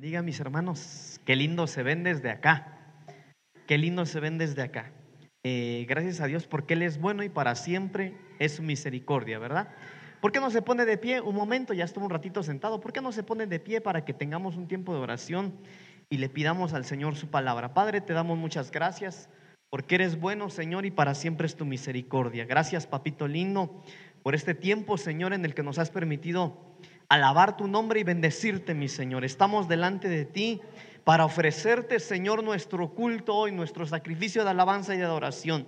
Diga mis hermanos, qué lindo se ven desde acá. Qué lindo se ven desde acá. Eh, gracias a Dios porque Él es bueno y para siempre es su misericordia, ¿verdad? ¿Por qué no se pone de pie un momento? Ya estuvo un ratito sentado. ¿Por qué no se pone de pie para que tengamos un tiempo de oración y le pidamos al Señor su palabra? Padre, te damos muchas gracias porque eres bueno, Señor, y para siempre es tu misericordia. Gracias, papito lindo, por este tiempo, Señor, en el que nos has permitido alabar tu nombre y bendecirte, mi Señor. Estamos delante de ti para ofrecerte, Señor, nuestro culto hoy, nuestro sacrificio de alabanza y de adoración.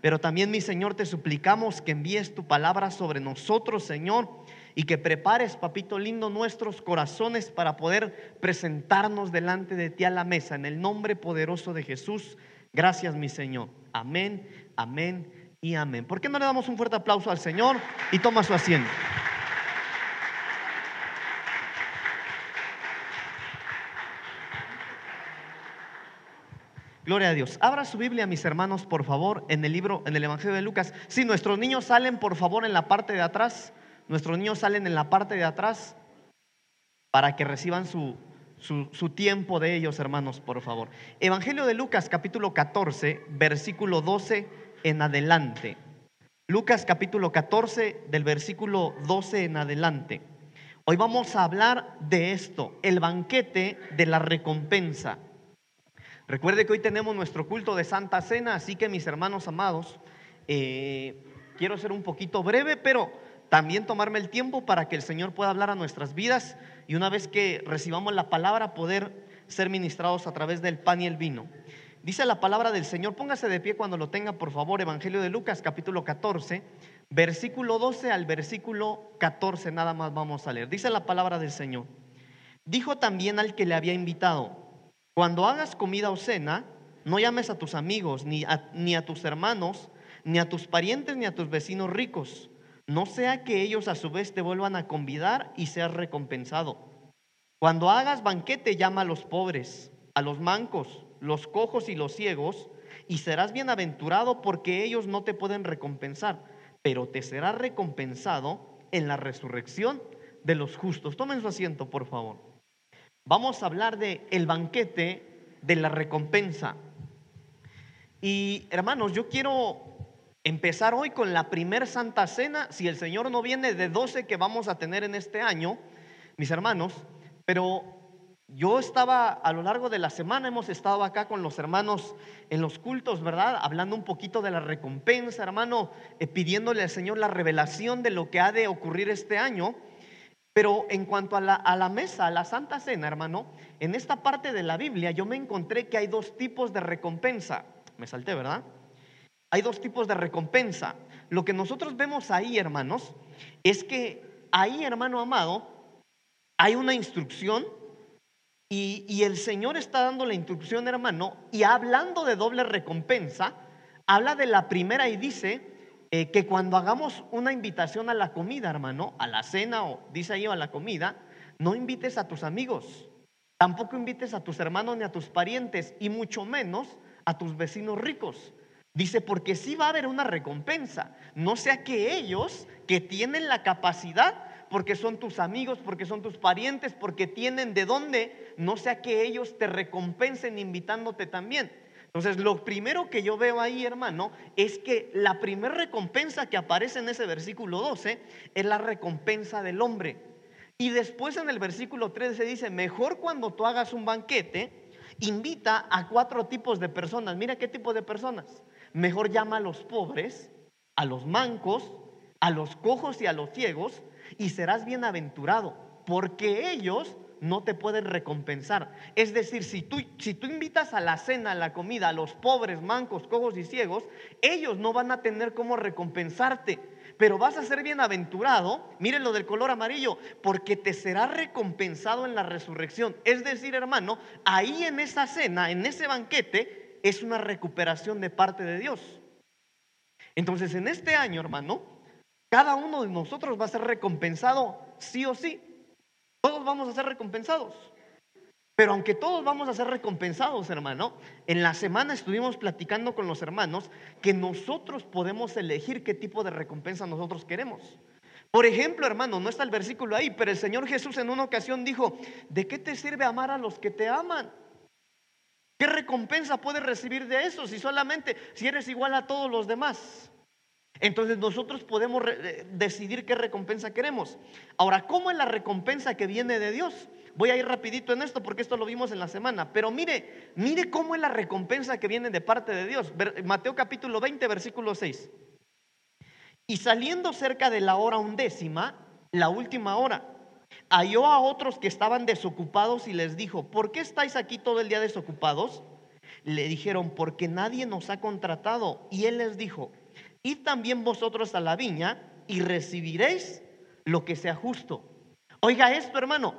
Pero también, mi Señor, te suplicamos que envíes tu palabra sobre nosotros, Señor, y que prepares, papito lindo, nuestros corazones para poder presentarnos delante de ti a la mesa. En el nombre poderoso de Jesús, gracias, mi Señor. Amén, amén y amén. ¿Por qué no le damos un fuerte aplauso al Señor y toma su asiento? Gloria a Dios. Abra su Biblia, mis hermanos, por favor, en el libro, en el Evangelio de Lucas. Si nuestros niños salen, por favor, en la parte de atrás. Nuestros niños salen en la parte de atrás para que reciban su, su, tiempo de ellos, hermanos, por favor. Evangelio de Lucas, capítulo 14, versículo 12 en adelante. Lucas, capítulo 14, del versículo 12 en adelante. Hoy vamos a hablar de esto, el banquete de la recompensa. Recuerde que hoy tenemos nuestro culto de Santa Cena, así que mis hermanos amados, eh, quiero ser un poquito breve, pero también tomarme el tiempo para que el Señor pueda hablar a nuestras vidas y una vez que recibamos la palabra poder ser ministrados a través del pan y el vino. Dice la palabra del Señor, póngase de pie cuando lo tenga, por favor, Evangelio de Lucas capítulo 14, versículo 12 al versículo 14, nada más vamos a leer. Dice la palabra del Señor. Dijo también al que le había invitado, cuando hagas comida o cena, no llames a tus amigos, ni a, ni a tus hermanos, ni a tus parientes, ni a tus vecinos ricos. No sea que ellos a su vez te vuelvan a convidar y seas recompensado. Cuando hagas banquete, llama a los pobres, a los mancos, los cojos y los ciegos, y serás bienaventurado porque ellos no te pueden recompensar, pero te será recompensado en la resurrección de los justos. Tomen su asiento, por favor vamos a hablar de el banquete de la recompensa. Y hermanos, yo quiero empezar hoy con la primer Santa Cena, si el Señor no viene de 12 que vamos a tener en este año, mis hermanos, pero yo estaba a lo largo de la semana, hemos estado acá con los hermanos en los cultos, ¿verdad? Hablando un poquito de la recompensa, hermano, eh, pidiéndole al Señor la revelación de lo que ha de ocurrir este año. Pero en cuanto a la, mesa, a la Santa Cena, hermano, en esta parte de la Biblia yo me encontré que hay dos tipos de recompensa. Me salté, ¿verdad? Hay dos tipos de recompensa. Lo que nosotros vemos ahí, hermanos, es que ahí, hermano amado, hay una instrucción y, y, el Señor está dando la instrucción, hermano, y hablando de doble recompensa, habla de la primera y dice, eh, que cuando hagamos una invitación a la comida, hermano, a la cena o dice ahí a la comida, no invites a tus amigos, tampoco invites a tus hermanos ni a tus parientes y mucho menos a tus vecinos ricos. Dice, porque sí va a haber una recompensa, no sea que ellos que tienen la capacidad, porque son tus amigos, porque son tus parientes, porque tienen de dónde, no sea que ellos te recompensen invitándote también. Entonces, lo primero que yo veo ahí, hermano, es que la primera recompensa que aparece en ese versículo 12 es la recompensa del hombre. Y después en el versículo 13 dice, mejor cuando tú hagas un banquete, invita a cuatro tipos de personas. Mira qué tipo de personas. Mejor llama a los pobres, a los mancos, a los cojos y a los ciegos, y serás bienaventurado, porque ellos no te pueden recompensar. Es decir, si tú, si tú invitas a la cena, a la comida, a los pobres, mancos, cojos y ciegos, ellos no van a tener cómo recompensarte. Pero vas a ser bienaventurado, miren lo del color amarillo, porque te será recompensado en la resurrección. Es decir, hermano, ahí en esa cena, en ese banquete, es una recuperación de parte de Dios. Entonces, en este año, hermano, cada uno de nosotros va a ser recompensado sí o sí. Todos vamos a ser recompensados. Pero aunque todos vamos a ser recompensados, hermano, en la semana estuvimos platicando con los hermanos que nosotros podemos elegir qué tipo de recompensa nosotros queremos. Por ejemplo, hermano, no está el versículo ahí, pero el Señor Jesús en una ocasión dijo, ¿de qué te sirve amar a los que te aman? ¿Qué recompensa puedes recibir de eso si solamente, si eres igual a todos los demás? Entonces nosotros podemos eh, decidir qué recompensa queremos. Ahora, ¿cómo es la recompensa que viene de Dios? Voy a ir rapidito en esto porque esto lo vimos en la semana, pero mire, mire cómo es la recompensa que viene de parte de Dios. Mateo capítulo 20, versículo 6. Y saliendo cerca de la hora undécima, la última hora, halló a otros que estaban desocupados y les dijo, ¿por qué estáis aquí todo el día desocupados? Le dijeron, porque nadie nos ha contratado. Y él les dijo, id también vosotros a la viña y recibiréis lo que sea justo. Oiga esto, hermano.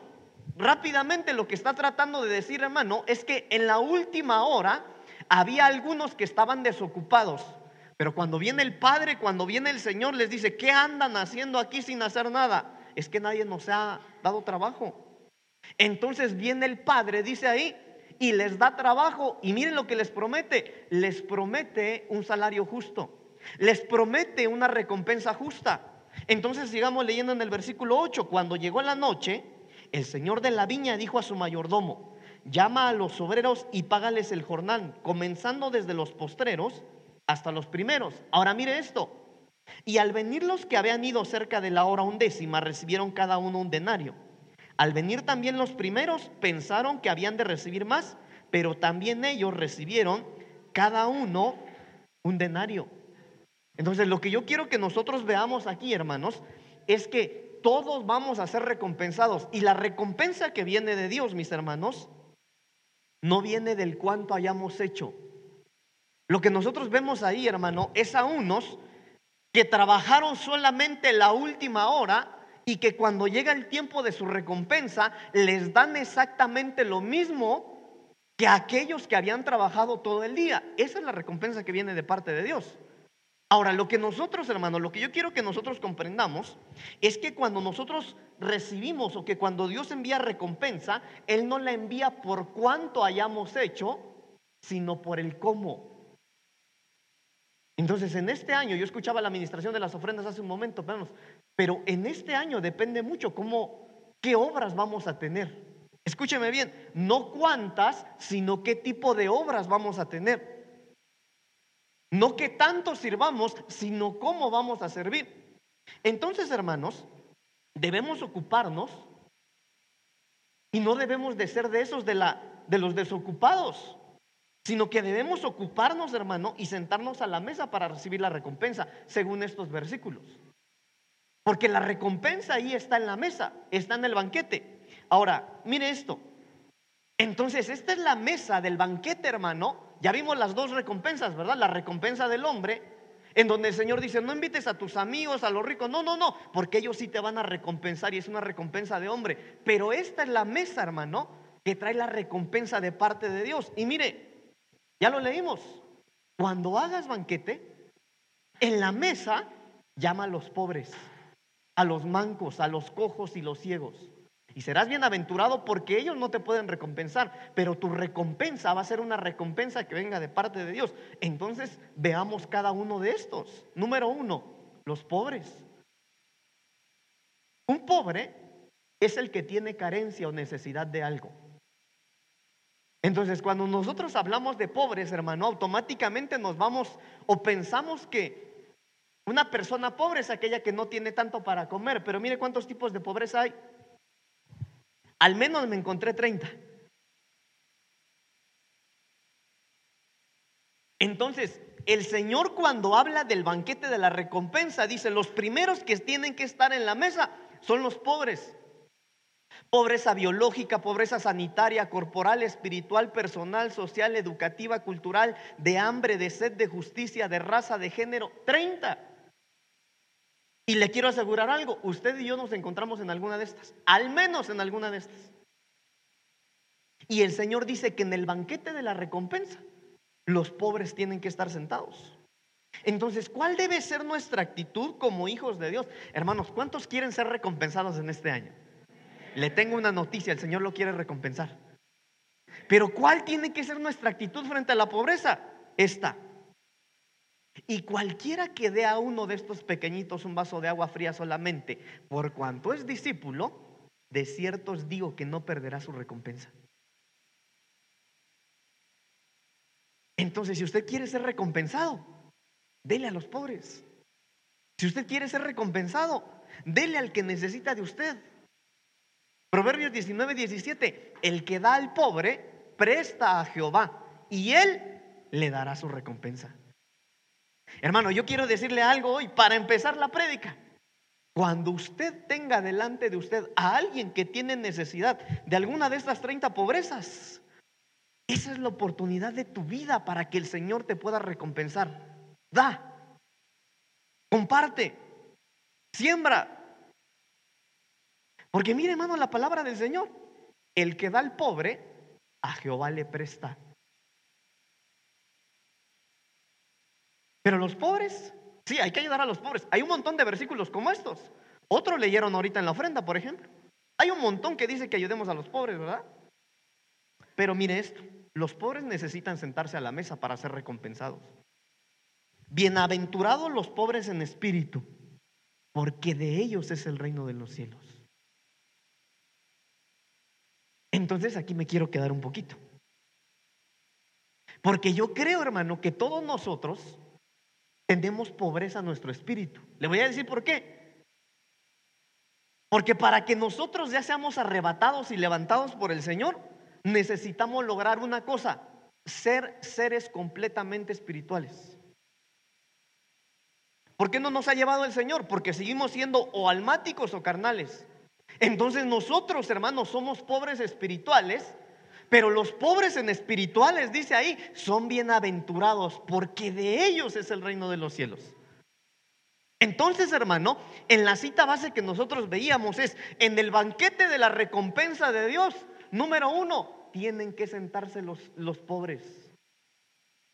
Rápidamente lo que está tratando de decir, hermano, es que en la última hora había algunos que estaban desocupados. Pero cuando viene el Padre, cuando viene el Señor, les dice, ¿qué andan haciendo aquí sin hacer nada? Es que nadie nos ha dado trabajo. Entonces viene el Padre, dice ahí, y les da trabajo. Y miren lo que les promete. Les promete un salario justo. Les promete una recompensa justa. Entonces sigamos leyendo en el versículo 8. Cuando llegó la noche, el Señor de la viña dijo a su mayordomo, llama a los obreros y págales el jornal, comenzando desde los postreros hasta los primeros. Ahora mire esto. Y al venir los que habían ido cerca de la hora undécima, recibieron cada uno un denario. Al venir también los primeros, pensaron que habían de recibir más, pero también ellos recibieron cada uno un denario. Entonces, lo que yo quiero que nosotros veamos aquí, hermanos, es que todos vamos a ser recompensados. Y la recompensa que viene de Dios, mis hermanos, no viene del cuánto hayamos hecho, lo que nosotros vemos ahí, hermano, es a unos que trabajaron solamente la última hora y que cuando llega el tiempo de su recompensa les dan exactamente lo mismo que aquellos que habían trabajado todo el día. Esa es la recompensa que viene de parte de Dios. Ahora, lo que nosotros, hermano, lo que yo quiero que nosotros comprendamos es que cuando nosotros recibimos o que cuando Dios envía recompensa, Él no la envía por cuánto hayamos hecho, sino por el cómo. Entonces, en este año, yo escuchaba la administración de las ofrendas hace un momento, pero en este año depende mucho cómo, qué obras vamos a tener. Escúcheme bien, no cuántas, sino qué tipo de obras vamos a tener. No que tanto sirvamos, sino cómo vamos a servir. Entonces, hermanos, debemos ocuparnos y no debemos de ser de esos de, la, de los desocupados sino que debemos ocuparnos, hermano, y sentarnos a la mesa para recibir la recompensa, según estos versículos. Porque la recompensa ahí está en la mesa, está en el banquete. Ahora, mire esto. Entonces, esta es la mesa del banquete, hermano. Ya vimos las dos recompensas, ¿verdad? La recompensa del hombre, en donde el Señor dice, no invites a tus amigos, a los ricos. No, no, no, porque ellos sí te van a recompensar y es una recompensa de hombre. Pero esta es la mesa, hermano, que trae la recompensa de parte de Dios. Y mire, ya lo leímos. Cuando hagas banquete, en la mesa llama a los pobres, a los mancos, a los cojos y los ciegos. Y serás bienaventurado porque ellos no te pueden recompensar, pero tu recompensa va a ser una recompensa que venga de parte de Dios. Entonces veamos cada uno de estos. Número uno, los pobres. Un pobre es el que tiene carencia o necesidad de algo. Entonces, cuando nosotros hablamos de pobres, hermano, automáticamente nos vamos o pensamos que una persona pobre es aquella que no tiene tanto para comer, pero mire cuántos tipos de pobreza hay. Al menos me encontré 30. Entonces, el Señor cuando habla del banquete de la recompensa, dice, los primeros que tienen que estar en la mesa son los pobres. Pobreza biológica, pobreza sanitaria, corporal, espiritual, personal, social, educativa, cultural, de hambre, de sed, de justicia, de raza, de género. 30. Y le quiero asegurar algo, usted y yo nos encontramos en alguna de estas, al menos en alguna de estas. Y el Señor dice que en el banquete de la recompensa los pobres tienen que estar sentados. Entonces, ¿cuál debe ser nuestra actitud como hijos de Dios? Hermanos, ¿cuántos quieren ser recompensados en este año? Le tengo una noticia, el Señor lo quiere recompensar. Pero ¿cuál tiene que ser nuestra actitud frente a la pobreza? Esta. Y cualquiera que dé a uno de estos pequeñitos un vaso de agua fría solamente, por cuanto es discípulo, de cierto os digo que no perderá su recompensa. Entonces, si usted quiere ser recompensado, dele a los pobres. Si usted quiere ser recompensado, dele al que necesita de usted. Proverbios 19, 17, el que da al pobre, presta a Jehová y él le dará su recompensa. Hermano, yo quiero decirle algo hoy para empezar la prédica. Cuando usted tenga delante de usted a alguien que tiene necesidad de alguna de estas 30 pobrezas, esa es la oportunidad de tu vida para que el Señor te pueda recompensar. Da, comparte, siembra. Porque mire, hermano, la palabra del Señor. El que da al pobre, a Jehová le presta. Pero los pobres, sí, hay que ayudar a los pobres. Hay un montón de versículos como estos. Otros leyeron ahorita en la ofrenda, por ejemplo. Hay un montón que dice que ayudemos a los pobres, ¿verdad? Pero mire esto, los pobres necesitan sentarse a la mesa para ser recompensados. Bienaventurados los pobres en espíritu, porque de ellos es el reino de los cielos. Entonces aquí me quiero quedar un poquito. Porque yo creo, hermano, que todos nosotros tenemos pobreza en nuestro espíritu. Le voy a decir por qué. Porque para que nosotros ya seamos arrebatados y levantados por el Señor, necesitamos lograr una cosa, ser seres completamente espirituales. ¿Por qué no nos ha llevado el Señor? Porque seguimos siendo o almáticos o carnales. Entonces nosotros, hermanos, somos pobres espirituales pero los pobres en espirituales, dice ahí, son bienaventurados porque de ellos es el reino de los cielos. Entonces, hermano, en la cita base que nosotros veíamos es, en el banquete de la recompensa de Dios, número uno, tienen que sentarse los, los pobres.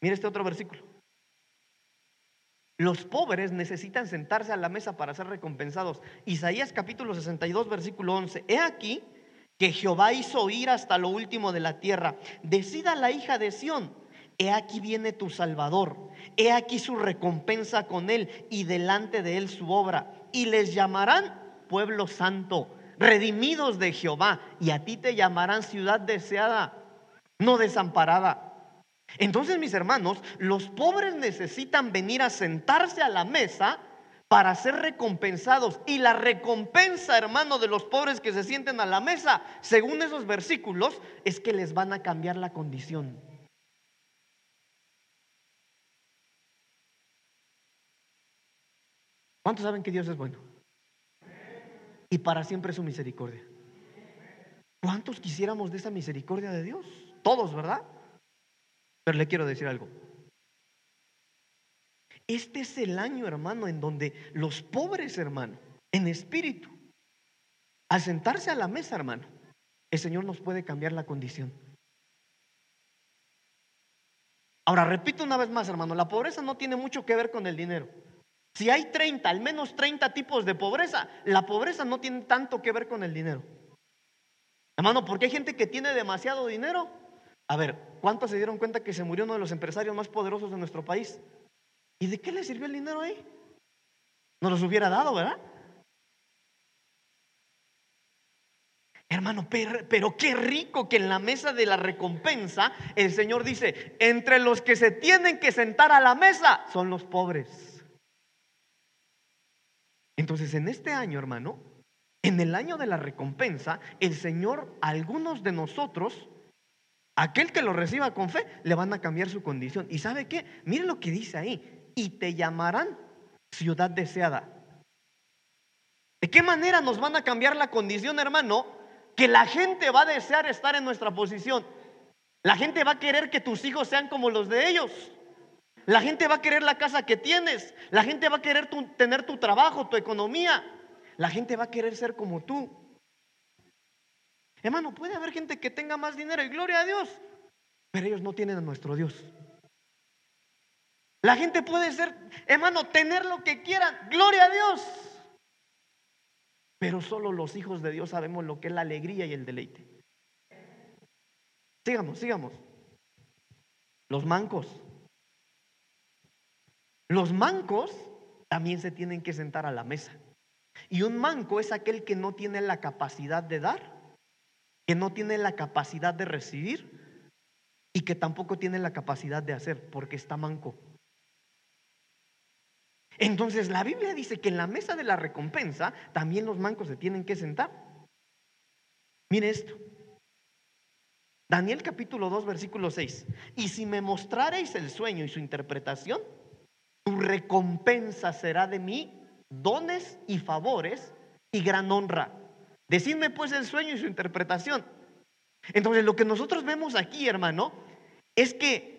Mire este otro versículo. Los pobres necesitan sentarse a la mesa para ser recompensados. Isaías capítulo 62, versículo 11. He aquí que Jehová hizo oír hasta lo último de la tierra. Decida la hija de Sión, he aquí viene tu Salvador, he aquí su recompensa con él y delante de él su obra. Y les llamarán pueblo santo, redimidos de Jehová, y a ti te llamarán ciudad deseada, no desamparada. Entonces, mis hermanos, los pobres necesitan venir a sentarse a la mesa para ser recompensados. Y la recompensa, hermano, de los pobres que se sienten a la mesa, según esos versículos, es que les van a cambiar la condición. ¿Cuántos saben que Dios es bueno? Y para siempre su misericordia. ¿Cuántos quisiéramos de esa misericordia de Dios? Todos, ¿verdad? Pero le quiero decir algo. Este es el año, hermano, en donde los pobres, hermano, en espíritu, al sentarse a la mesa, hermano, el Señor nos puede cambiar la condición. Ahora, repito una vez más, hermano, la pobreza no tiene mucho que ver con el dinero. Si hay 30, al menos 30 tipos de pobreza, la pobreza no tiene tanto que ver con el dinero. Hermano, porque hay gente que tiene demasiado dinero. A ver, ¿cuántos se dieron cuenta que se murió uno de los empresarios más poderosos de nuestro país? ¿Y de qué le sirvió el dinero ahí? No los hubiera dado, ¿verdad? Hermano, pero, qué rico que en la mesa de la recompensa el Señor dice, entre los que se tienen que sentar a la mesa son los pobres. Entonces, en este año, hermano, en el año de la recompensa, el Señor, algunos de nosotros, aquel que lo reciba con fe, le van a cambiar su condición. ¿Y sabe qué? Miren lo que dice ahí y te llamarán ciudad deseada. ¿De qué manera nos van a cambiar la condición, hermano? Que la gente va a desear estar en nuestra posición. La gente va a querer que tus hijos sean como los de ellos. La gente va a querer la casa que tienes. La gente va a querer tener tu trabajo, tu economía. La gente va a querer ser como tú. Hermano, puede haber gente que tenga más dinero y gloria a Dios, pero ellos no tienen a nuestro Dios. La gente puede ser, hermano, tener lo que quieran, gloria a Dios. Pero solo los hijos de Dios sabemos lo que es la alegría y el deleite. Sigamos, sigamos. Los mancos. Los mancos también se tienen que sentar a la mesa. Y un manco es aquel que no tiene la capacidad de dar, que no tiene la capacidad de recibir y que tampoco tiene la capacidad de hacer porque está manco. Entonces la Biblia dice que en la mesa de la recompensa también los mancos se tienen que sentar. Mire esto. Daniel capítulo 2 versículo 6. Y si me mostrareis el sueño y su interpretación, tu recompensa será de mí dones y favores y gran honra. Decidme pues el sueño y su interpretación. Entonces lo que nosotros vemos aquí, hermano, es que,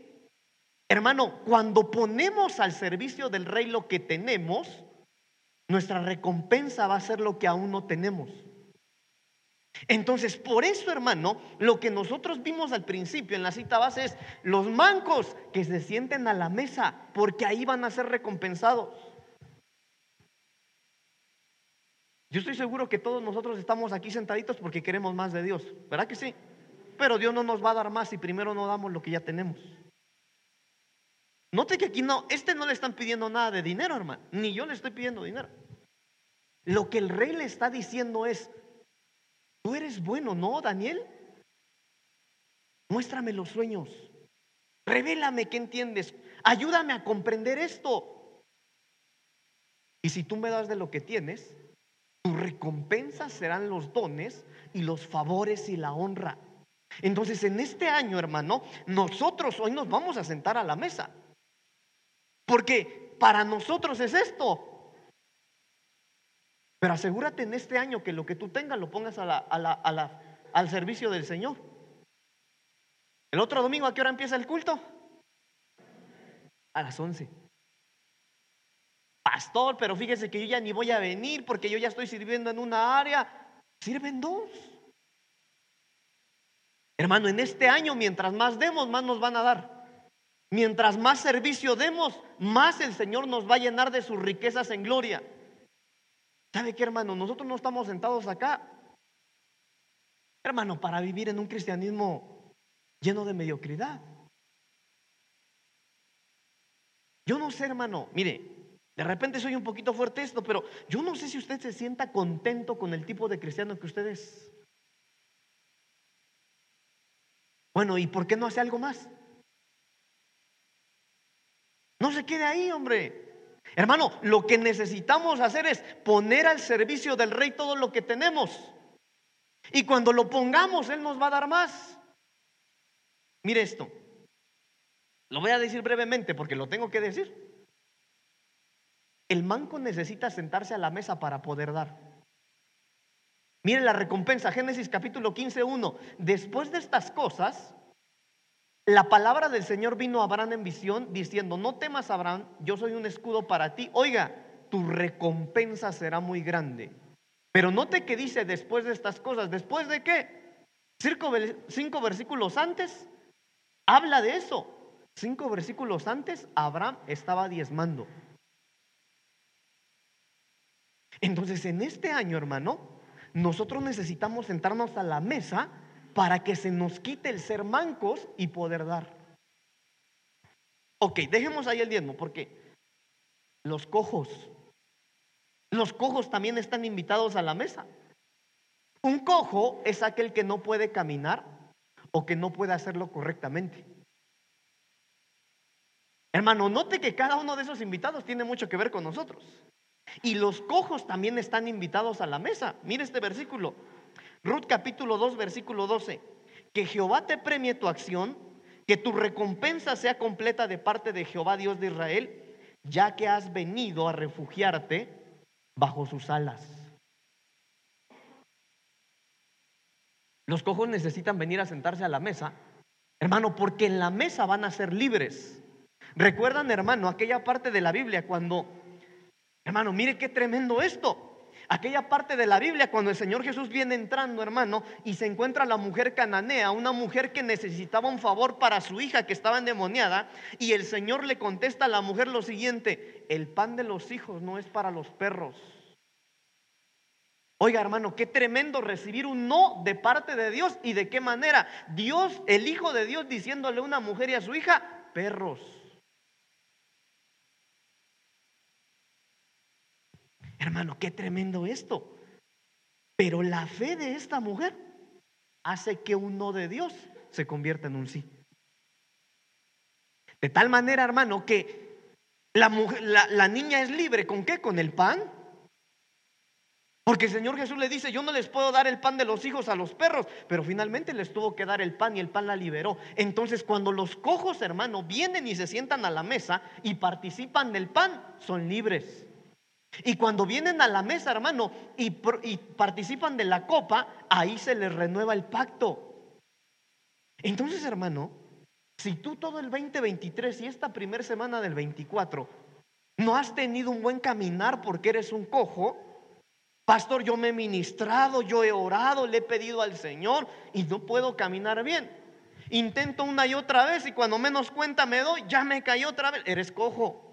hermano, cuando ponemos al servicio del rey lo que tenemos, nuestra recompensa va a ser lo que aún no tenemos. Entonces, por eso, hermano, lo que nosotros vimos al principio en la cita base es los mancos que se sienten a la mesa, porque ahí van a ser recompensados. Yo estoy seguro que todos nosotros estamos aquí sentaditos porque queremos más de Dios, ¿verdad que sí? Pero Dios no nos va a dar más si primero no damos lo que ya tenemos. Note que aquí no, este no le están pidiendo nada de dinero, hermano, ni yo le estoy pidiendo dinero. Lo que el rey le está diciendo es, tú eres bueno, ¿no, Daniel? Muéstrame los sueños, revélame qué entiendes, ayúdame a comprender esto. Y si tú me das de lo que tienes, tu recompensa serán los dones y los favores y la honra. Entonces, en este año, hermano, nosotros hoy nos vamos a sentar a la mesa. Porque para nosotros es esto. Pero asegúrate en este año que lo que tú tengas lo pongas al servicio del Señor. El otro domingo, ¿a qué hora empieza el culto? A las 11 pastor, pero fíjese que yo ya ni voy a venir porque yo ya estoy sirviendo en una área. Sirven dos. Hermano, en este año, mientras más demos, más nos van a dar. Mientras más servicio demos, más el Señor nos va a llenar de sus riquezas en gloria. ¿Sabe qué, hermano? Nosotros no estamos sentados acá, hermano, para vivir en un cristianismo lleno de mediocridad. Yo no sé, hermano, mire, de repente soy un poquito fuerte esto, pero yo no sé si usted se sienta contento con el tipo de cristiano que usted es. Bueno, ¿y por qué no hace algo más? No se quede ahí, hombre. Hermano, lo que necesitamos hacer es poner al servicio del rey todo lo que tenemos. Y cuando lo pongamos, Él nos va a dar más. Mire esto. Lo voy a decir brevemente porque lo tengo que decir. El manco necesita sentarse a la mesa para poder dar. Miren la recompensa, Génesis capítulo 15, 1. Después de estas cosas, la palabra del Señor vino a Abraham en visión diciendo, no temas Abraham, yo soy un escudo para ti. Oiga, tu recompensa será muy grande. Pero note que dice después de estas cosas, ¿después de qué? Cinco, cinco versículos antes, habla de eso. Cinco versículos antes, Abraham estaba diezmando. Entonces, en este año, hermano, nosotros necesitamos sentarnos a la mesa para que se nos quite el ser mancos y poder dar. Ok, dejemos ahí el diezmo, porque los cojos, los cojos también están invitados a la mesa. Un cojo es aquel que no puede caminar o que no puede hacerlo correctamente. Hermano, note que cada uno de esos invitados tiene mucho que ver con nosotros. Y los cojos también están invitados a la mesa. Mire este versículo. Ruth capítulo 2, versículo 12. Que Jehová te premie tu acción, que tu recompensa sea completa de parte de Jehová Dios de Israel, ya que has venido a refugiarte bajo sus alas. Los cojos necesitan venir a sentarse a la mesa, hermano, porque en la mesa van a ser libres. ¿Recuerdan, hermano, aquella parte de la Biblia cuando Hermano, mire qué tremendo esto. Aquella parte de la Biblia cuando el Señor Jesús viene entrando, hermano, y se encuentra la mujer cananea, una mujer que necesitaba un favor para su hija que estaba endemoniada, y el Señor le contesta a la mujer lo siguiente, el pan de los hijos no es para los perros. Oiga, hermano, qué tremendo recibir un no de parte de Dios y de qué manera. Dios, el Hijo de Dios, diciéndole a una mujer y a su hija, perros. Hermano, qué tremendo esto. Pero la fe de esta mujer hace que un no de Dios se convierta en un sí. De tal manera, hermano, que la, niña es libre. ¿Con qué? Con el pan. Porque el Señor Jesús le dice, yo no les puedo dar el pan de los hijos a los perros, pero finalmente les tuvo que dar el pan y el pan la liberó. Entonces cuando los cojos, hermano, vienen y se sientan a la mesa y participan del pan, son libres. Y cuando vienen a la mesa, hermano, y, participan de la copa, ahí se les renueva el pacto. Entonces, hermano, si tú todo el 2023 y esta primera semana del 24 no has tenido un buen caminar porque eres un cojo, pastor, yo me he ministrado, yo he orado, le he pedido al Señor y no puedo caminar bien. Intento una y otra vez y cuando menos cuenta me doy, ya me caí otra vez. Eres cojo.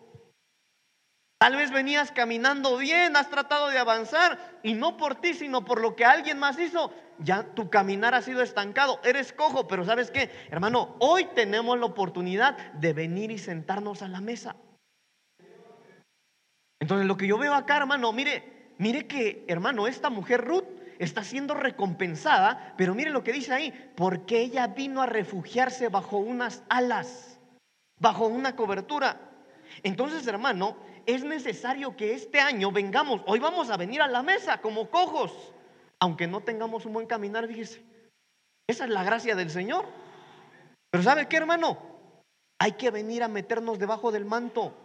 Tal vez venías caminando bien, has tratado de avanzar y no por ti, sino por lo que alguien más hizo, ya tu caminar ha sido estancado, eres cojo, pero ¿sabes qué? Hermano, hoy tenemos la oportunidad de venir y sentarnos a la mesa. Entonces lo que yo veo acá, hermano, mire, mire que, hermano, esta mujer Ruth está siendo recompensada, pero mire lo que dice ahí, porque ella vino a refugiarse bajo unas alas, bajo una cobertura. Entonces, hermano, es necesario que este año vengamos, hoy vamos a venir a la mesa como cojos aunque no tengamos un buen caminar, fíjese. Esa es la gracia del Señor. Pero ¿sabe qué, hermano? Hay que venir a meternos debajo del manto.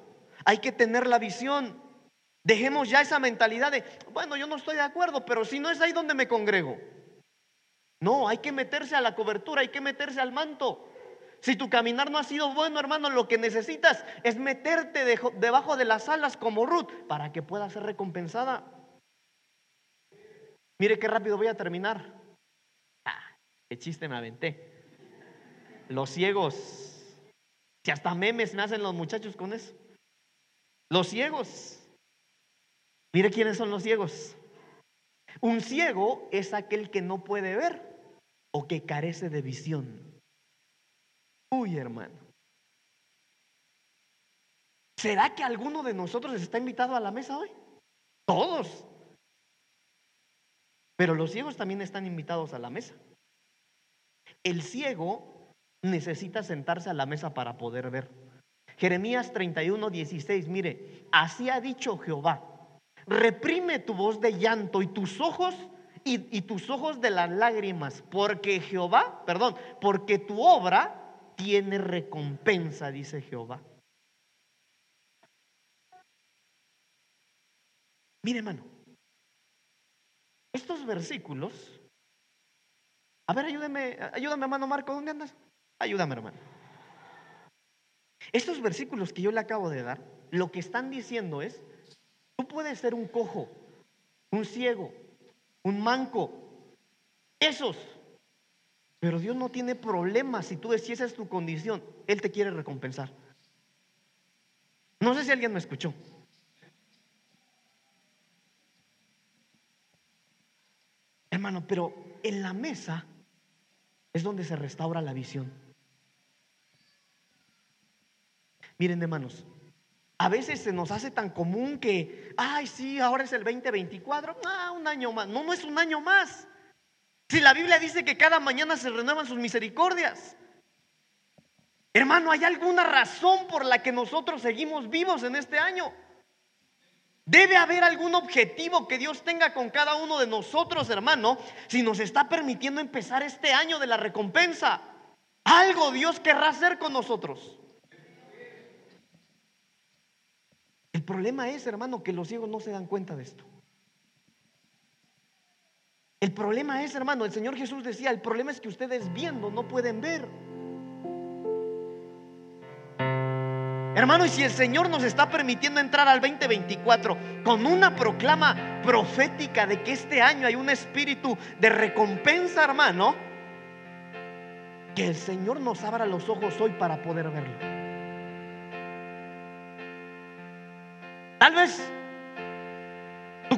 Hay que tener la visión. Dejemos ya esa mentalidad de, bueno, yo no estoy de acuerdo, pero si no es ahí donde me congrego. No, hay que meterse a la cobertura, hay que meterse al manto. Si tu caminar no ha sido bueno, hermano, lo que necesitas es meterte debajo de las alas como Ruth para que pueda ser recompensada. Mire qué rápido voy a terminar. Ah, qué chiste me aventé. Los ciegos. Si hasta memes me hacen los muchachos con eso. Los ciegos. Mire quiénes son los ciegos. Un ciego es aquel que no puede ver o que carece de visión. Uy, hermano. ¿Será que alguno de nosotros está invitado a la mesa hoy? Todos. Pero los ciegos también están invitados a la mesa. El ciego necesita sentarse a la mesa para poder ver. Jeremías 31, 16, mire, así ha dicho Jehová, reprime tu voz de llanto y tus ojos y, y tus ojos de las lágrimas, porque Jehová, perdón, porque tu obra tiene recompensa, dice Jehová. Mire, hermano, estos versículos, a ver, ayúdame, ayúdame, hermano Marco, ¿dónde andas? Ayúdame, hermano. Estos versículos que yo le acabo de dar, lo que están diciendo es, tú puedes ser un cojo, un ciego, un manco, esos, pero Dios no tiene problema si tú decís esa es tu condición, Él te quiere recompensar. No sé si alguien me escuchó. Hermano, pero en la mesa es donde se restaura la visión. Miren, hermanos, a veces se nos hace tan común que, ay, sí, ahora es el 2024, ah, un año más. No, no es un año más. Si la Biblia dice que cada mañana se renuevan sus misericordias. Hermano, ¿hay alguna razón por la que nosotros seguimos vivos en este año? Debe haber algún objetivo que Dios tenga con cada uno de nosotros, hermano, si nos está permitiendo empezar este año de la recompensa. Algo Dios querrá hacer con nosotros. El problema es, hermano, que los ciegos no se dan cuenta de esto. El problema es, hermano, el Señor Jesús decía, el problema es que ustedes viendo no pueden ver. Hermano, y si el Señor nos está permitiendo entrar al 2024 con una proclama profética de que este año hay un espíritu de recompensa, hermano, que el Señor nos abra los ojos hoy para poder verlo. Tal vez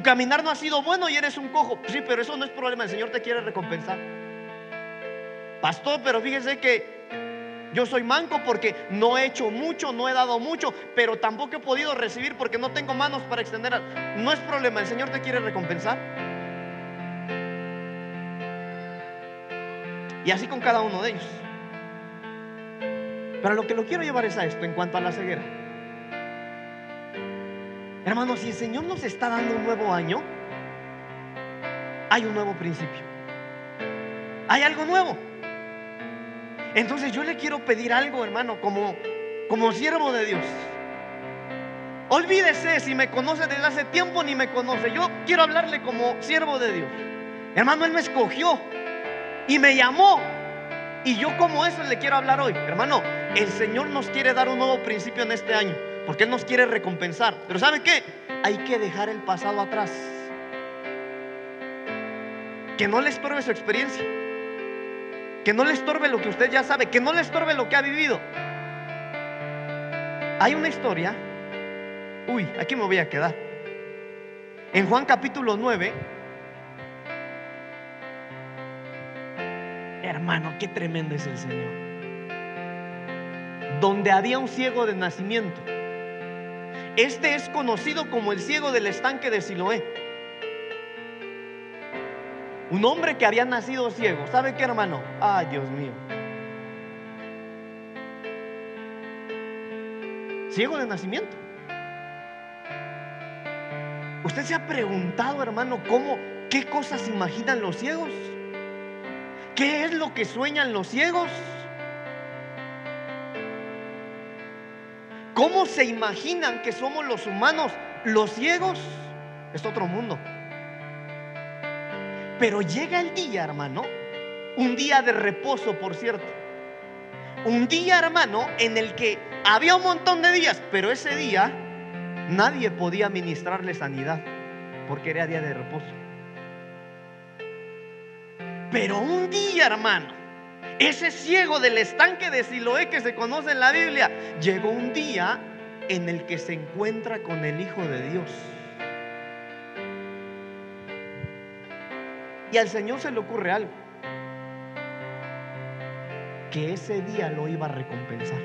caminar no ha sido bueno y eres un cojo. Sí, pero eso no es problema. El Señor te quiere recompensar. Pastor, pero fíjese que yo soy manco porque no he hecho mucho, no he dado mucho, pero tampoco he podido recibir porque no tengo manos para extender. No es problema, el Señor te quiere recompensar. Y así con cada uno de ellos. Pero lo que lo quiero llevar es a esto en cuanto a la ceguera. Hermanos, si el Señor nos está dando un nuevo año, hay un nuevo principio. Hay algo nuevo. Entonces yo le quiero pedir algo, hermano, como, como siervo de Dios. Olvídese si me conoce desde hace tiempo ni me conoce. Yo quiero hablarle como siervo de Dios. Hermano, Él me escogió y me llamó. Y yo como eso le quiero hablar hoy. Hermano, el Señor nos quiere dar un nuevo principio en este año. Porque Él nos quiere recompensar. Pero ¿sabe qué? Hay que dejar el pasado atrás. Que no le estorbe su experiencia. Que no le estorbe lo que usted ya sabe. Que no le estorbe lo que ha vivido. Hay una historia. Uy, aquí me voy a quedar. En Juan capítulo 9. Hermano, qué tremendo es el Señor. Donde había un ciego de nacimiento. Este es conocido como el ciego del estanque de Siloé. Un hombre que había nacido ciego. ¿Sabe qué, hermano? Ay, Dios mío. Ciego de nacimiento. ¿Usted se ha preguntado, hermano, cómo, qué cosas imaginan los ciegos? ¿Qué es lo que sueñan los ciegos? ¿Cómo se imaginan que somos los humanos los ciegos? Es otro mundo. Pero llega el día, hermano, un día de reposo, por cierto. Un día, hermano, en el que había un montón de días, pero ese día nadie podía ministrarle sanidad, porque era día de reposo. Pero un día, hermano, ese ciego del estanque de Siloé que se conoce en la Biblia, llegó un día en el que se encuentra con el Hijo de Dios. Y al Señor se le ocurre algo, que ese día lo iba a recompensar.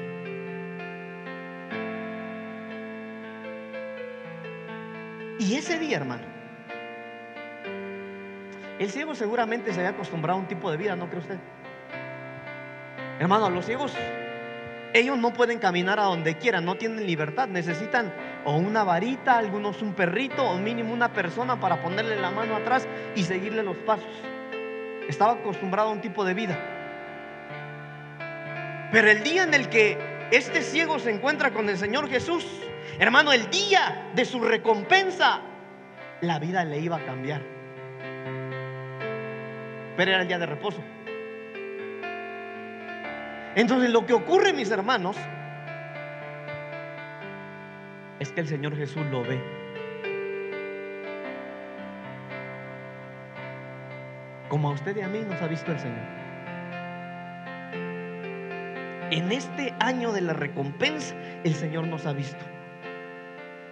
Y ese día, hermano, el ciego seguramente se había acostumbrado a un tipo de vida, ¿no cree usted? Hermano, los ciegos, ellos no pueden caminar a donde quieran, no tienen libertad, necesitan o una varita, algunos un perrito, o mínimo una persona para ponerle la mano atrás y seguirle los pasos. Estaba acostumbrado a un tipo de vida. Pero el día en el que este ciego se encuentra con el Señor Jesús, hermano, el día de su recompensa, la vida le iba a cambiar. Pero era el día de reposo. Entonces lo que ocurre, mis hermanos, es que el Señor Jesús lo ve. Como a usted y a mí nos ha visto el Señor. En este año de la recompensa, el Señor nos ha visto.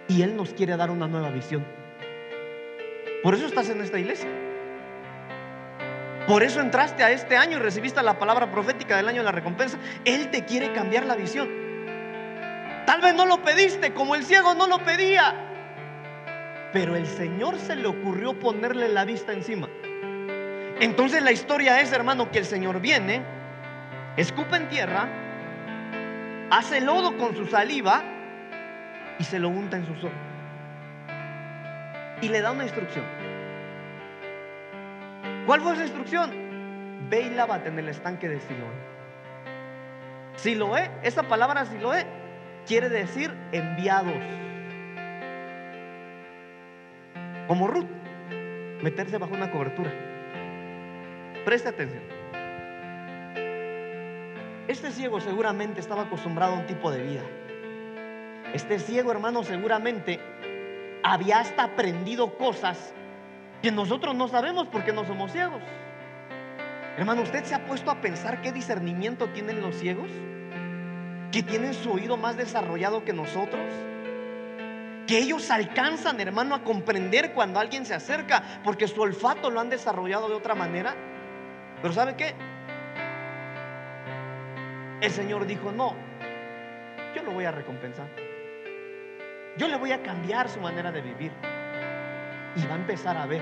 Y Él nos quiere dar una nueva visión. Por eso estás en esta iglesia. Por eso entraste a este año y recibiste la palabra profética del año de la recompensa. Él te quiere cambiar la visión. Tal vez no lo pediste como el ciego no lo pedía. Pero el Señor se le ocurrió ponerle la vista encima. Entonces la historia es, hermano, que el Señor viene, escupa en tierra, hace lodo con su saliva y se lo unta en sus ojos. Y le da una instrucción. ¿Cuál fue esa instrucción? Ve y lávate en el estanque de Siloé. Siloé, esa palabra Siloé quiere decir enviados. Como Ruth, meterse bajo una cobertura. Preste atención. Este ciego seguramente estaba acostumbrado a un tipo de vida. Este ciego, hermano, seguramente había hasta aprendido cosas que nosotros no sabemos porque no somos ciegos. Hermano, ¿usted se ha puesto a pensar qué discernimiento tienen los ciegos? Que tienen su oído más desarrollado que nosotros. Que ellos alcanzan, hermano, a comprender cuando alguien se acerca porque su olfato lo han desarrollado de otra manera. Pero ¿sabe qué? el Señor dijo, no, yo lo voy a recompensar. Yo le voy a cambiar su manera de vivir. Y va a empezar a ver.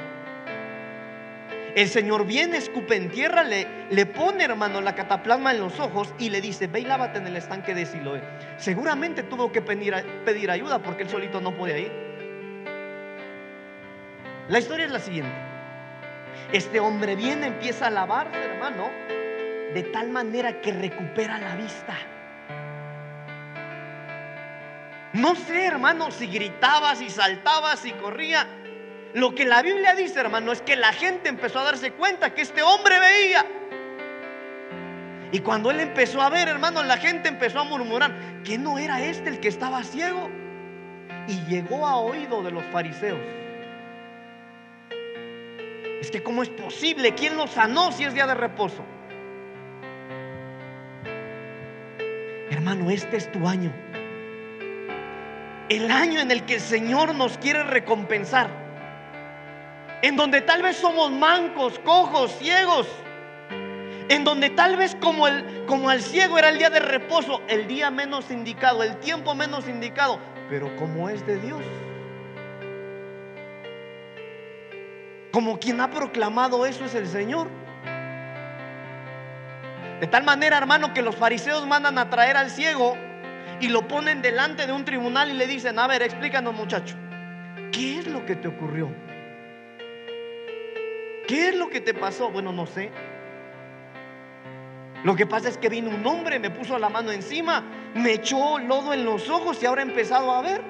El Señor viene, escupe en tierra, le, le pone, hermano, la cataplasma en los ojos y le dice, ve y lávate en el estanque de Siloé. Seguramente tuvo que pedir, pedir ayuda porque él solito no podía ir. La historia es la siguiente. Este hombre viene, empieza a lavarse, hermano, de tal manera que recupera la vista. No sé, hermano, si gritaba, si saltaba, si corría. Lo que la Biblia dice, hermano, es que la gente empezó a darse cuenta que este hombre veía. Y cuando él empezó a ver, hermano, la gente empezó a murmurar que no era este el que estaba ciego. Y llegó a oído de los fariseos. Es que cómo es posible, ¿quién lo sanó si es día de reposo? Hermano, este es tu año el año en el que el Señor nos quiere recompensar. En donde tal vez somos mancos, cojos, ciegos. En donde tal vez como, el, como al ciego era el día de reposo, el día menos indicado, el tiempo menos indicado. Pero como es de Dios. Como quien ha proclamado eso es el Señor. De tal manera, hermano, que los fariseos mandan a traer al ciego y lo ponen delante de un tribunal y le dicen, a ver, explícanos muchacho, ¿qué es lo que te ocurrió? ¿Qué es lo que te pasó? Bueno, no sé. Lo que pasa es que vino un hombre, me puso la mano encima, me echó lodo en los ojos y ahora he empezado a ver.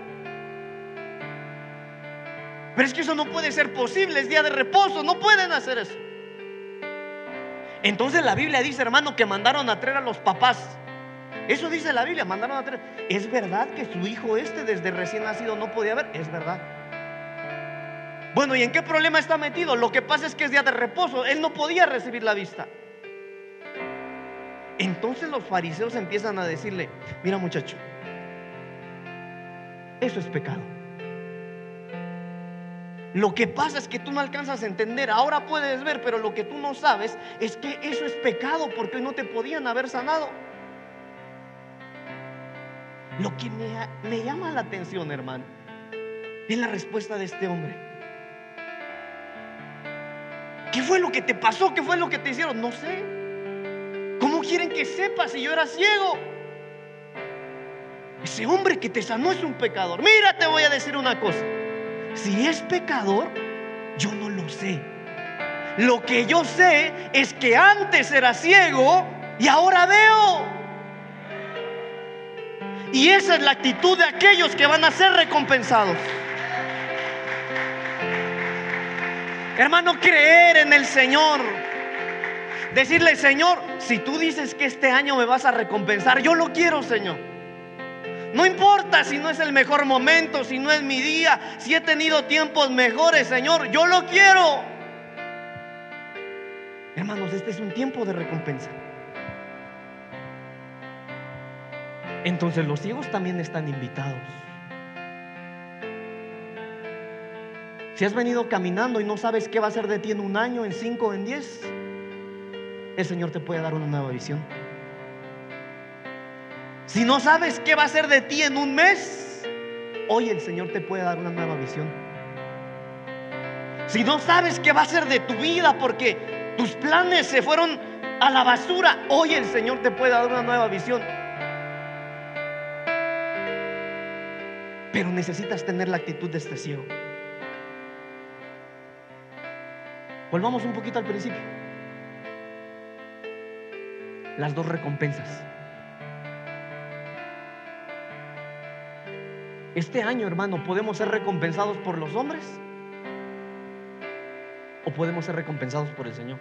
Pero es que eso no puede ser posible, es día de reposo, no pueden hacer eso. Entonces la Biblia dice, hermano, que mandaron a traer a los papás eso dice la Biblia, mandaron a traer. ¿Es verdad que su hijo este desde recién nacido no podía ver? Es verdad. Bueno, ¿y en qué problema está metido? Lo que pasa es que es día de reposo, él no podía recibir la vista. Entonces los fariseos empiezan a decirle, mira muchacho, eso es pecado. Lo que pasa es que tú no alcanzas a entender, ahora puedes ver, pero lo que tú no sabes es que eso es pecado porque no te podían haber sanado. Lo que me, llama la atención, hermano, es la respuesta de este hombre. ¿Qué fue lo que te pasó? ¿Qué fue lo que te hicieron? No sé. ¿Cómo quieren que sepas si yo era ciego? Ese hombre que te sanó es un pecador. Mira, te voy a decir una cosa. Si es pecador, yo no lo sé. Lo que yo sé es que antes era ciego y ahora veo. Y esa es la actitud de aquellos que van a ser recompensados. Hermano, creer en el Señor. Decirle, Señor, si tú dices que este año me vas a recompensar, yo lo quiero, Señor. No importa si no es el mejor momento, si no es mi día, si he tenido tiempos mejores, Señor, yo lo quiero. Hermanos, este es un tiempo de recompensa. Entonces los ciegos también están invitados. Si has venido caminando y no sabes qué va a ser de ti en un año, en cinco, en diez, el Señor te puede dar una nueva visión. Si no sabes qué va a ser de ti en un mes, hoy el Señor te puede dar una nueva visión. Si no sabes qué va a ser de tu vida porque tus planes se fueron a la basura, hoy el Señor te puede dar una nueva visión. Pero necesitas tener la actitud de este ciego. Volvamos un poquito al principio. Las dos recompensas. Este año, hermano, ¿podemos ser recompensados por los hombres? ¿O podemos ser recompensados por el Señor?